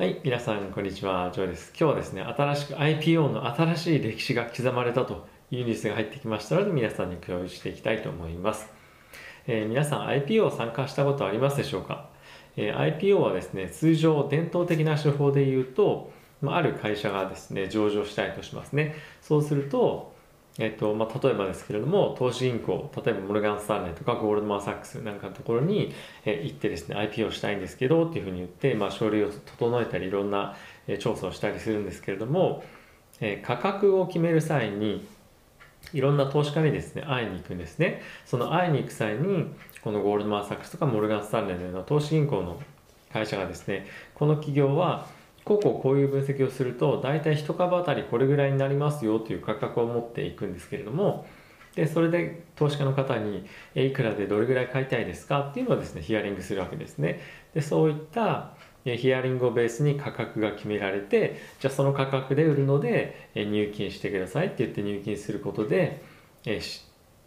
はい、皆さん、こんにちは。ジョーです。今日はですね、新しく IPO の新しい歴史が刻まれたというニュースが入ってきましたので、皆さんに共有していきたいと思います。えー、皆さん、IPO 参加したことありますでしょうか、えー、?IPO はですね、通常、伝統的な手法で言うと、ま、ある会社がですね、上場したいとしますね。そうすると、えっとまあ、例えばですけれども、投資銀行、例えばモルガン・スターレンとかゴールドマン・サックスなんかのところに、え行ってですね、IPO したいんですけどっていうふうに言って、まあ、書類を整えたり、いろんな、え調査をしたりするんですけれども、え価格を決める際に、いろんな投資家にですね、会いに行くんですね。その会いに行く際に、このゴールドマン・サックスとかモルガン・スターレンのような投資銀行の会社がですね、この企業は、こうこうこういう分析をすると大体1株当たりこれぐらいになりますよという価格を持っていくんですけれどもでそれで投資家の方にえいくらでどれぐらい買いたいですかっていうのをですねヒアリングするわけですね。でそういったヒアリングをベースに価格が決められてじゃあその価格で売るので入金してくださいって言って入金することで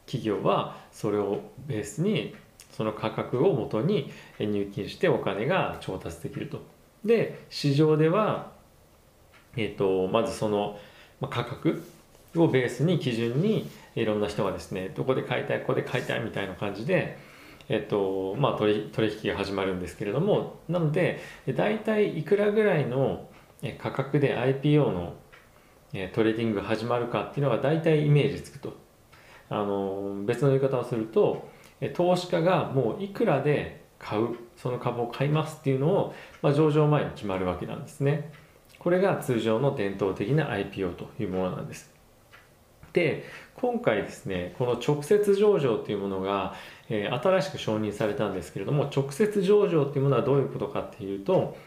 企業はそれをベースにその価格をもとに入金してお金が調達できると。で市場では、えーと、まずその、価格をベースに基準にいろんな人がですねどこで買いたいここで買いたいみたいな感じで、えっ、とまあ、取取引が始まるんですけれどもなので大体いくらぐらいの価格で IPO のトレーディングが始まるかっていうのが大体イメージつくと。あの別の言い方をすると投資家がもういくらで買うその株を買いますっていうのを、まあ、上場前に決まるわけなんですね。これが通常の伝統的な IPO というものなんです。で今回ですねこの直接上場というものが、えー、新しく承認されたんですけれども直接上場というものはどういうことかっていうと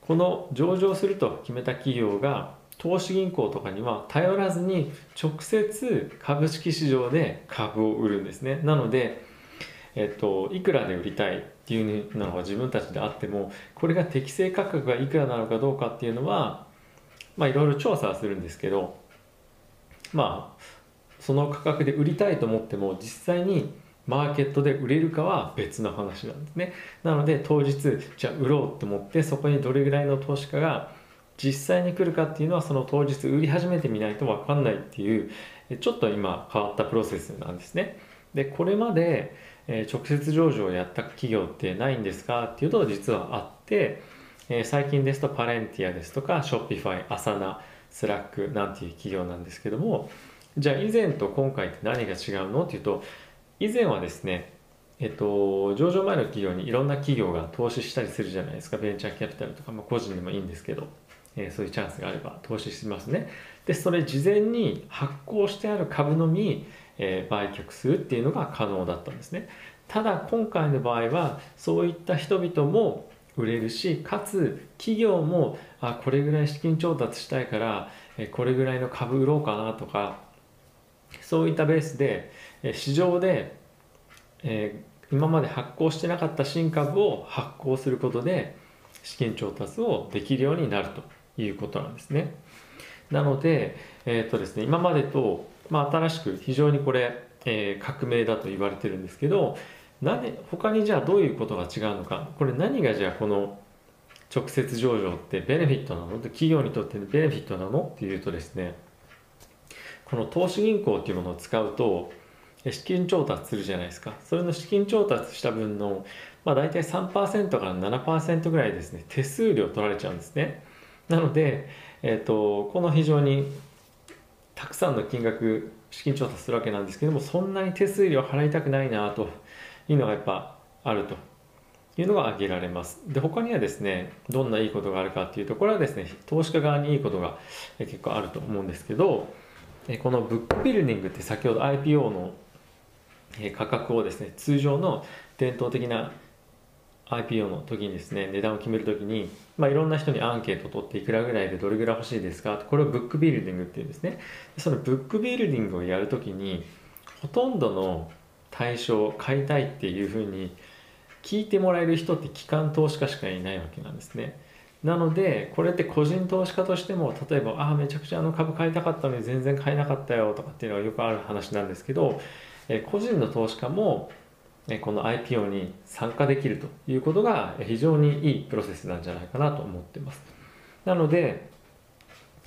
この上場すると決めた企業が投資銀行とかには頼らずに直接株式市場で株を売るんですね。なのでえっと、いくらで売りたいっていうのが自分たちであってもこれが適正価格がいくらなのかどうかっていうのはまあいろいろ調査はするんですけどまあその価格で売りたいと思っても実際にマーケットで売れるかは別の話なんですね。なので当日じゃあ売ろうと思ってそこにどれぐらいの投資家が実際に来るかっていうのはその当日売り始めてみないと分かんないっていうちょっと今変わったプロセスなんですね。でこれまでえ直接上場をやった企業ってないんですかっていうと実はあって、え最近ですとパレンティアですとかショッピファイアサナスラックなんていう企業なんですけどもじゃあ以前と今回って何が違うのっていうと以前はですねえっと、上場前の企業にいろんな企業が投資したりするじゃないですか。ベンチャーキャピタルとか、まあ、個人でもいいんですけど、えー、そういうチャンスがあれば投資しますね。でそれ事前に発行してある株のみ、えー、売却するっていうのが可能だったんですねただ今回の場合はそういった人々も売れるしかつ企業もあこれぐらい資金調達したいからえこれぐらいの株売ろうかなとかそういったベースでえ市場で、えー、今まで発行してなかった新株を発行することで資金調達をできるようになるということなんですね。なので、えーとですね、今までと、まあ、新しく非常にこれ、えー、革命だと言われてるんですけど何他にじゃあどういうことが違うのか。これ何がじゃあこの直接上場ってベネフィットなの？企業にとってベネフィットなの？っていうとですねこの投資銀行っていうものを使うと資金調達するじゃないですか。それの資金調達した分の、まあ、大体3%から7%ぐらいですね手数料取られちゃうんですね。なので、えーと、この非常にたくさんの金額資金調達するわけなんですけどもそんなに手数料払いたくないなというのがやっぱあるというのが挙げられます。で、他にはですね、どんないいことがあるかっていうと、これはですね、投資家側にいいことが結構あると思うんですけど、このブックビルディングって先ほど IPO の価格をですね、通常の伝統的な IPO の時にですね、値段を決める時に、まあ、いろんな人にアンケートを取っていくらぐらいでどれぐらい欲しいですか？これをブックビルディングっていうんですね。そのブックビルディングをやるときに、ほとんどの対象を買いたいっていうふうに聞いてもらえる人って機関投資家しかいないわけなんですね。なのでこれって個人投資家としても例えばああめちゃくちゃあの株買いたかったのに全然買えなかったよとかっていうのがよくある話なんですけど、え個人の投資家もこの IPO に参加できるということが非常にいいプロセスなんじゃないかなと思ってます。なので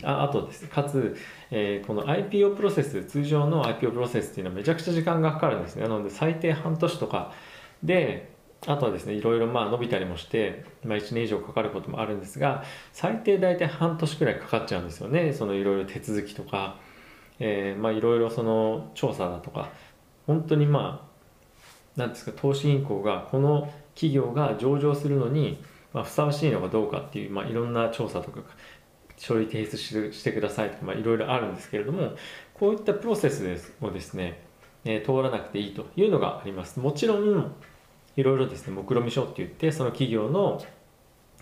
ああとです。ねかつ、えー、この IPO プロセス通常の IPO プロセスっていうのはめちゃくちゃ時間がかかるんですね。なので最低半年とかであとはですねいろいろまあ伸びたりもして、まあ、1年以上かかることもあるんですが最低大体半年くらいかかっちゃうんですよね。そのいろいろ手続きとか、えー、まあいろいろその調査だとか。本当にまあ何ですか投資銀行がこの企業が上場するのに、まあ、ふさわしいのかどうかっていう、まあ、いろんな調査とか書類提出してくださいとか、まあ、いろいろあるんですけれどもこういったプロセスですをですね、えー、通らなくていいというのがあります。もちろんいろいろですね目論見書って言ってその企業の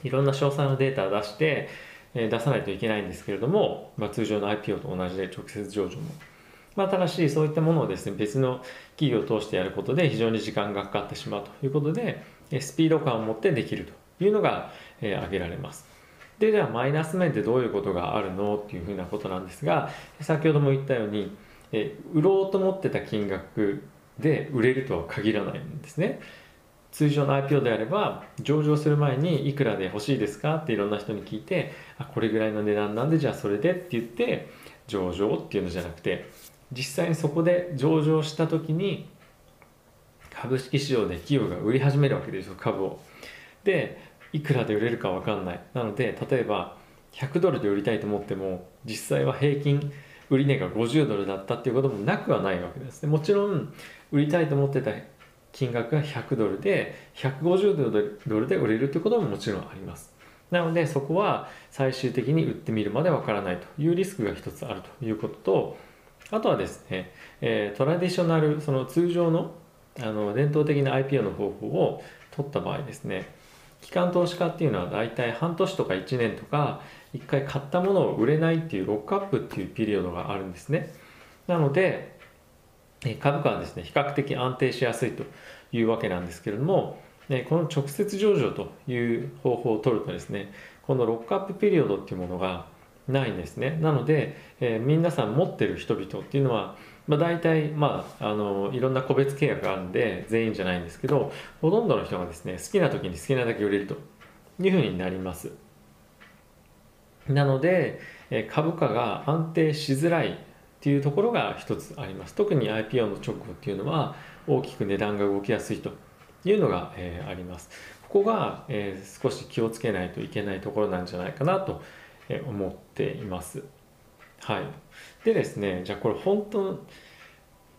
いろんな詳細のデータを出して、えー、出さないといけないんですけれども、まあ、通常の IPO と同じで直接上場もまあ、ただしそういったものをですね別の企業を通してやることで非常に時間がかかってしまうということでスピード感を持ってできるというのが、えー、挙げられます。でではマイナス面ってどういうことがあるのっていうふうなことなんですが先ほども言ったように、えー、売ろうと思ってた金額で売れるとは限らないんですね。通常の IPO であれば上場する前にいくらで欲しいですかっていろんな人に聞いてあこれぐらいの値段なんでじゃあそれでって言って上場っていうのじゃなくて実際にそこで上場した時に株式市場で企業が売り始めるわけですよ株を。でいくらで売れるか分かんない。なので例えば100ドルで売りたいと思っても実際は平均売値が50ドルだったっていうこともなくはないわけです。ねもちろん売りたいと思ってた金額が100ドルで150ドルで売れるということももちろんあります。なのでそこは最終的に売ってみるまでわからないというリスクが一つあるということとあとはですね、えー、トラディショナル、その通常のあの伝統的な IPO の方法を取った場合ですね、機関投資家っていうのは大体半年とか1年とか、1回買ったものを売れないっていうロックアップっていうピリオドがあるんですね。なので、株価はですね、比較的安定しやすいというわけなんですけれども、この直接上場という方法を取るとですね、このロックアップピリオドっていうものがないんですね。なので、えー、皆さん持ってる人々っていうのは、まあ、大体、まあ、あのいろんな個別契約があるんで全員じゃないんですけどほとんどの人がですね好きな時に好きなだけ売れるというふうになります。なので、えー、株価が安定しづらいっていうところが一つあります。特に IPO の直後っていうのは大きく値段が動きやすいというのが、えー、あります。ここが、えー、少し気をつけないといけないところなんじゃないかなと思っています。はい、でですねじゃあこれ本当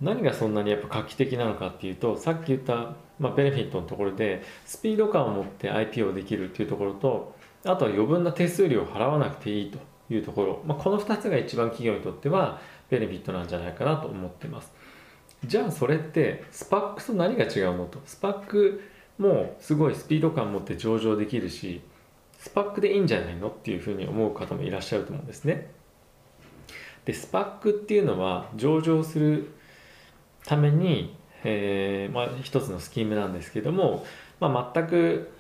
何がそんなにやっぱ画期的なのかっていうとさっき言った、まあ、ベネフィットのところでスピード感を持って IPO できるっていうところとあとは余分な手数料を払わなくていいというところ、まあ、この2つが一番企業にとってはベネフィットなんじゃないかなと思ってます。じゃあそれってスパックと何が違うのと。スパックもすごいスピード感を持って上場できるしスパックでいいんじゃないのっていうふうに思う方もいらっしゃると思うんですね。でスパックっていうのは上場するために、えーまあ、一つのスキームなんですけども、まあ、全く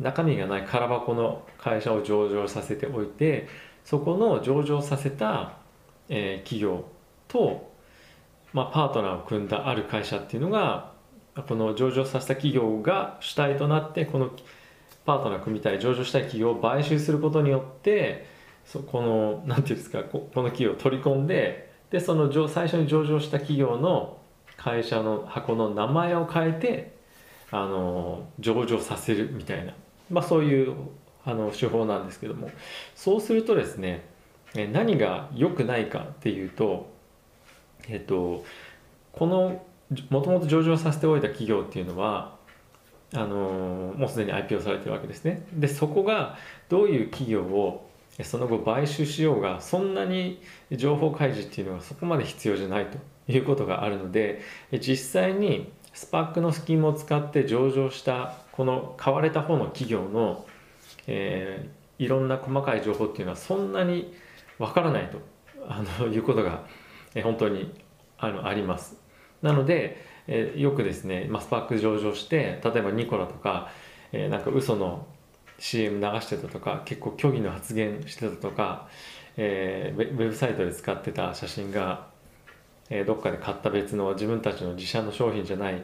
中身がない空箱の会社を上場させておいてそこの上場させた、えー、企業と、まあ、パートナーを組んだある会社っていうのがこの上場させた企業が主体となってこのパートナー組みたい上場したい企業を買収することによってそこの何て言うんですかここの企業を取り込んででその最初に上場した企業の会社の箱の名前を変えてあの上場させるみたいな、まあ、そういうあの手法なんですけども。そうするとですね何が良くないかっていうとえっとこのもともと上場させておいた企業っていうのはあのもうすでに IPO されてるわけですねでそこがどういう企業をその後買収しようがそんなに情報開示っていうのはそこまで必要じゃないということがあるので実際にスパックのスキームを使って上場したこの買われた方の企業の、えー、いろんな細かい情報っていうのはそんなにわからないとあのいうことが、え本当にあのあります。なので、えー、よくですね、まあ、スパーク上場して例えばニコラとか、えー、なんか嘘の CM 流してたとか結構虚偽の発言してたとか、えー、ウェブサイトで使ってた写真が、えー、どっかで買った別の自分たちの自社の商品じゃない、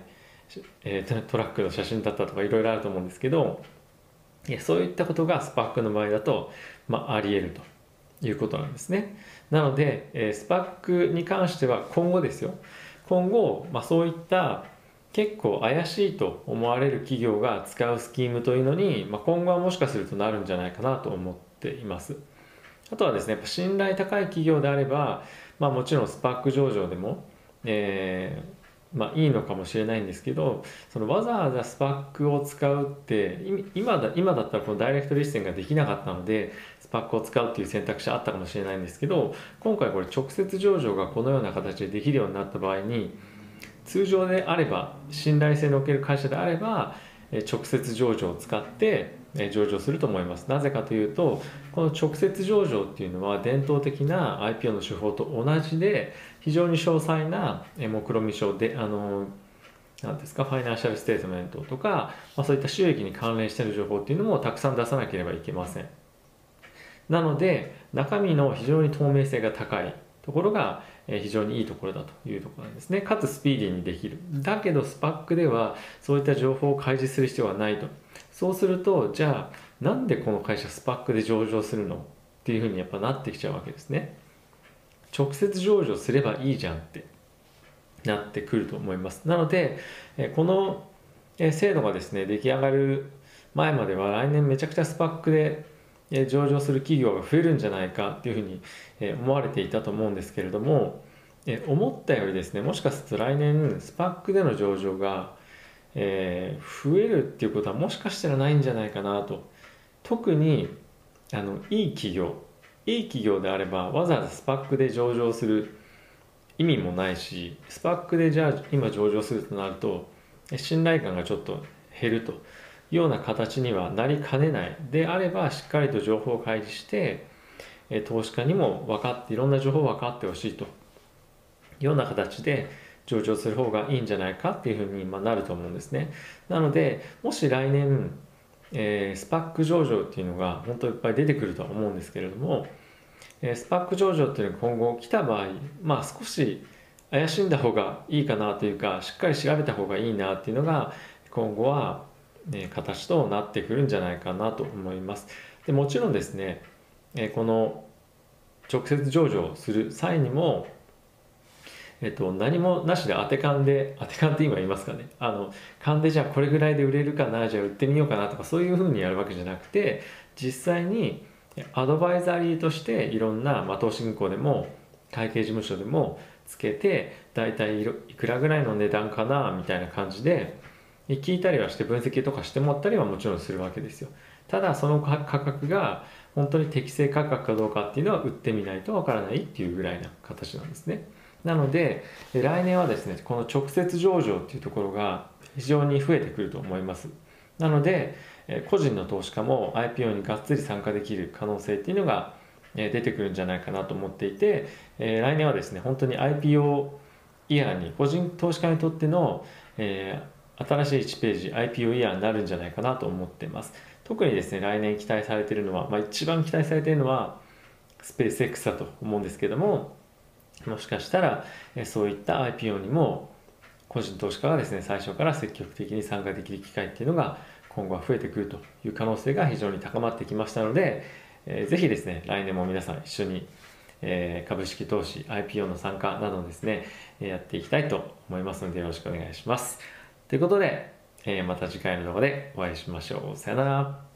えー、トラックの写真だったとかいろいろあると思うんですけどいやそういったことがスパックの場合だと、まあ、あり得るということなんですね。なので、えスパックに関しては今後ですよ今後、まあ、そういった結構怪しいと思われる企業が使うスキームというのに、まあ、今後はもしかするとなるんじゃないかなと思っています。あとはですね、やっぱ信頼高い企業であれば、まあ、もちろんスパック上場でも、えー、まあ、いいのかもしれないんですけどそのわざわざスパックを使うって今だ今だったらこのダイレクトリスティングができなかったのでスパックを使うっていう選択肢あったかもしれないんですけど今回これ直接上場がこのような形でできるようになった場合に通常であれば信頼性のおける会社であれば直接上場を使って上場すると思います。なぜかというとこの直接上場っていうのは伝統的な IPO の手法と同じで非常に詳細な目論見書であのなんですか financial statement とか、まあ、そういった収益に関連している情報っていうのもたくさん出さなければいけません。なので中身の非常に透明性が高いところが非常にいいところだというところなんですね。かつスピーディーにできる。だけど SPAC ではそういった情報を開示する必要はないと。そうするとじゃあなんでこの会社スパックで上場するのっていうふうにやっぱなってきちゃうわけですね。直接上場すればいいじゃんってなってくると思います。なのでこの制度がですね出来上がる前までは来年めちゃくちゃスパックで上場する企業が増えるんじゃないかっていうふうに思われていたと思うんですけれども思ったよりですねもしかすると来年スパックでの上場がえー、増えるっていうことはもしかしたらないんじゃないかなと。特にあのいい企業いい企業であればわざわざスパックで上場する意味もないしスパックでじゃあ今上場するとなると信頼感がちょっと減るというような形にはなりかねない。であればしっかりと情報を開示して投資家にも分かっていろんな情報を分かってほしいと。いうような形で上場する方がいいんじゃないかっていうふうになると思うんですね。なのでもし来年、えー、スパック上場っていうのが本当いっぱい出てくるとは思うんですけれども、えー、スパック上場っていうのが今後来た場合まあ少し怪しんだ方がいいかなというかしっかり調べた方がいいなっていうのが今後は、ね、形となってくるんじゃないかなと思います。でもちろんですね、えー、この直接上場する際にもえっと、何もなしで当て勘で当て勘って今言いますかねあの勘でじゃあこれぐらいで売れるかなじゃあ売ってみようかなとかそういうふうにやるわけじゃなくて実際にアドバイザリーとしていろんな、まあ、投資銀行でも会計事務所でもつけて大体いくらぐらいの値段かなみたいな感じで聞いたりはして分析とかしてもらったりはもちろんするわけですよただその価格が本当に適正価格かどうかっていうのは売ってみないとわからないっていうぐらいな形なんですね。なので来年はですねこの直接上場っていうところが非常に増えてくると思います。なので個人の投資家も IPO にがっつり参加できる可能性っていうのが出てくるんじゃないかなと思っていて来年はですね本当に IPO イヤーに個人投資家にとっての、えー、新しい1ページ IPO イヤーになるんじゃないかなと思ってます。特にですね来年期待されているのは、まあ、一番期待されているのはスペース X だと思うんですけどももしかしたらそういった IPO にも個人投資家がですね最初から積極的に参加できる機会っていうのが今後は増えてくるという可能性が非常に高まってきましたので、えー、ぜひですね来年も皆さん一緒に、え、株式投資 IPO の参加などですねやっていきたいと思いますのでよろしくお願いします。ということで、え、また次回の動画でお会いしましょう。さよなら。